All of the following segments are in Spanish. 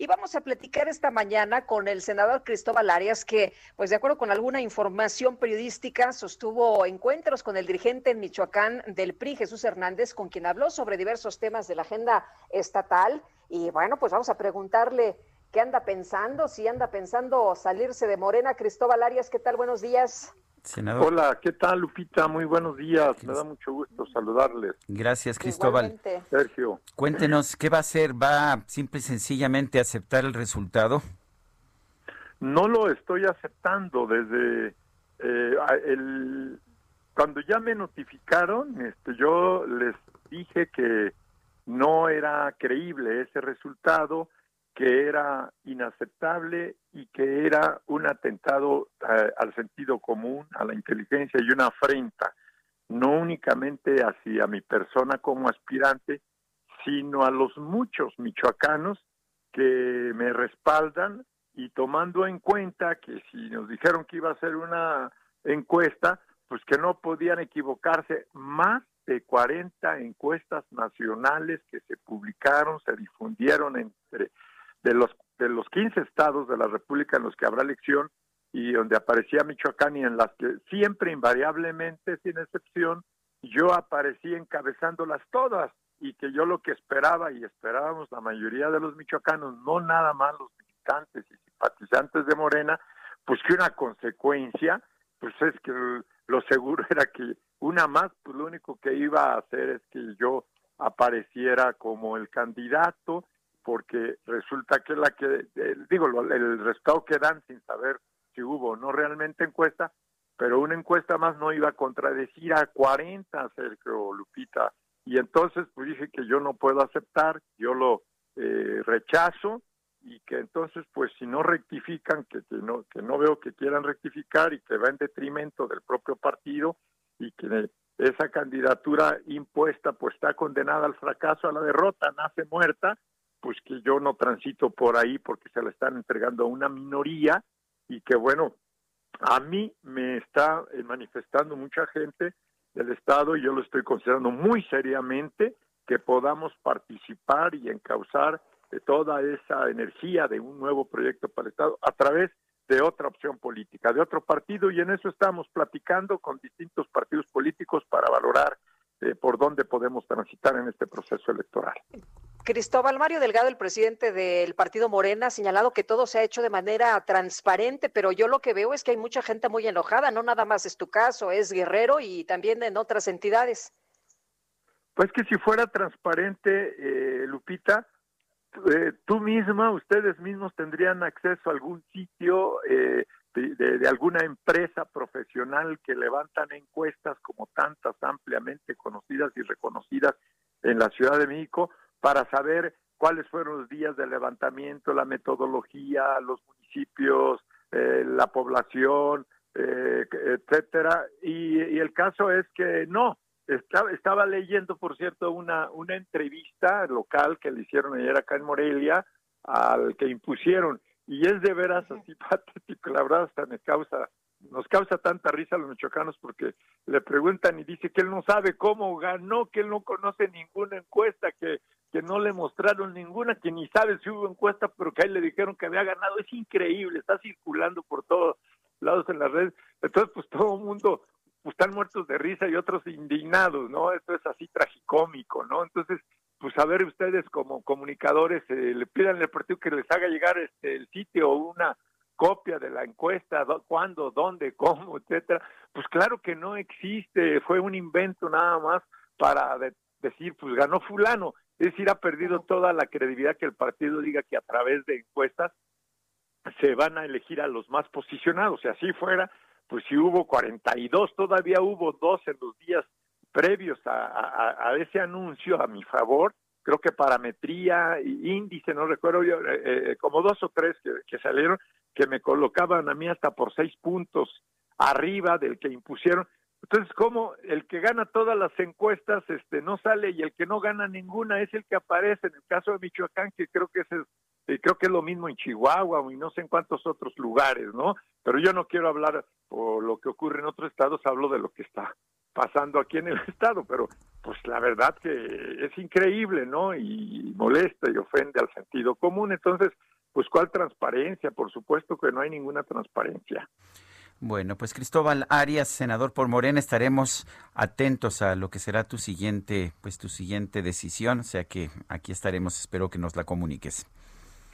Y vamos a platicar esta mañana con el senador Cristóbal Arias, que, pues de acuerdo con alguna información periodística, sostuvo encuentros con el dirigente en Michoacán del PRI, Jesús Hernández, con quien habló sobre diversos temas de la agenda estatal. Y bueno, pues vamos a preguntarle qué anda pensando, si anda pensando salirse de Morena. Cristóbal Arias, ¿qué tal? Buenos días. Senador. Hola, ¿qué tal Lupita? Muy buenos días, me da mucho gusto saludarles. Gracias, Cristóbal. Igualmente. Sergio, Cuéntenos, ¿qué va a hacer? ¿Va simple y sencillamente aceptar el resultado? no lo estoy aceptando desde eh, a- el cuando ya me notificaron, este, yo les dije que no era creíble ese resultado, que era inaceptable y que era un atentado eh, al sentido común, a la inteligencia y una afrenta, no únicamente hacia mi persona como aspirante, sino a los muchos michoacanos que me respaldan y tomando en cuenta que si nos dijeron que iba a ser una encuesta, pues que no podían equivocarse. Más de 40 encuestas nacionales que se publicaron, se difundieron entre de los de los 15 estados de la República en los que habrá elección y donde aparecía Michoacán y en las que siempre invariablemente sin excepción yo aparecí encabezándolas todas y que yo lo que esperaba y esperábamos la mayoría de los michoacanos, no nada más los militantes y simpatizantes de Morena, pues que una consecuencia, pues es que lo seguro era que una más, pues lo único que iba a hacer es que yo apareciera como el candidato, porque resulta que la que, eh, digo, el resultado que dan sin saber si hubo o no realmente encuesta, pero una encuesta más no iba a contradecir a 40, Sergio Lupita. Y entonces pues dije que yo no puedo aceptar, yo lo eh, rechazo y que entonces pues si no rectifican, que, que no que no veo que quieran rectificar y que va en detrimento del propio partido y que esa candidatura impuesta pues está condenada al fracaso, a la derrota, nace muerta, pues que yo no transito por ahí porque se la están entregando a una minoría y que bueno, a mí me está eh, manifestando mucha gente del Estado y yo lo estoy considerando muy seriamente que podamos participar y encauzar toda esa energía de un nuevo proyecto para el Estado a través de otra opción política, de otro partido, y en eso estamos platicando con distintos partidos políticos para valorar eh, por dónde podemos transitar en este proceso electoral. Cristóbal Mario Delgado, el presidente del partido Morena, ha señalado que todo se ha hecho de manera transparente, pero yo lo que veo es que hay mucha gente muy enojada, no nada más es tu caso, es Guerrero y también en otras entidades. Pues que si fuera transparente, eh, Lupita, eh, tú misma, ustedes mismos tendrían acceso a algún sitio eh, de, de- de alguna empresa profesional que levantan encuestas como tantas ampliamente conocidas y reconocidas en la Ciudad de México para saber cuáles fueron los días de levantamiento, la metodología, los municipios, eh, la población, eh, etcétera. Y, y el caso es que no, estaba, estaba leyendo, por cierto, una, una entrevista local que le hicieron ayer acá en Morelia al que impusieron y es de veras así patético, la verdad hasta me causa, nos causa tanta risa a los michoacanos porque le preguntan y dice que él no sabe cómo ganó, que él no conoce ninguna encuesta, que, que no le mostraron ninguna, que ni sabe si hubo encuesta, pero que a él le dijeron que había ganado, es increíble, está circulando por todos lados en las redes, entonces pues todo el mundo pues, están muertos de risa y otros indignados, ¿no? Esto es así tragicómico, ¿no? Entonces, pues a ver ustedes como comunicadores, eh, le pidan al partido que les haga llegar este el sitio o una copia de la encuesta, do- cuándo, dónde, cómo, etcétera. Pues claro que no existe, fue un invento nada más para de- decir, pues ganó fulano. Es decir, ha perdido toda la credibilidad que el partido diga que a través de encuestas se van a elegir a los más posicionados. Si así fuera, pues si hubo 42, todavía hubo dos en los días previos a, a- a ese anuncio a mi favor, creo que parametría, índice, no recuerdo yo, eh, eh, como dos o tres que, salieron, que me colocaban a mí hasta por seis puntos arriba del que impusieron. Entonces, como el que gana todas las encuestas este no sale y el que no gana ninguna es el que aparece en el caso de Michoacán, que creo que es creo que es lo mismo en Chihuahua y no sé en cuántos otros lugares, ¿no? Pero yo no quiero hablar por lo que ocurre en otros estados, hablo de lo que está pasando aquí en el estado, pero la verdad que es increíble, ¿no? Y molesta y ofende al sentido común. Entonces, pues ¿cuál transparencia? Por supuesto que no hay ninguna transparencia. Bueno, pues Cristóbal Arias, senador por Morena, estaremos atentos a lo que será tu siguiente, pues tu siguiente decisión, o sea que aquí estaremos, espero que nos la comuniques.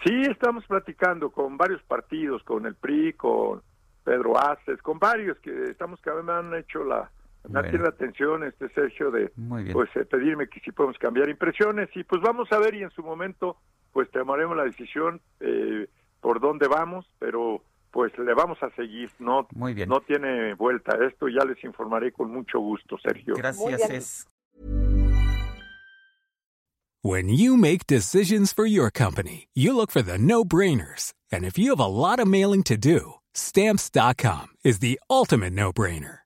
Sí, estamos platicando con varios partidos, con el PRI, con Pedro Aces, con varios que estamos que me han hecho la, me la atención este Sergio de pues eh, pedirme que si podemos cambiar impresiones y pues vamos a ver y en su momento pues tomaremos la decisión eh, por dónde vamos, pero pues le vamos a seguir, no Muy bien. no tiene vuelta esto, ya les informaré con mucho gusto, Sergio. Gracias. Es... When you make decisions for your company, you look for the no-brainers. And if you have a lot of mailing to do, stamps.com is the ultimate no-brainer.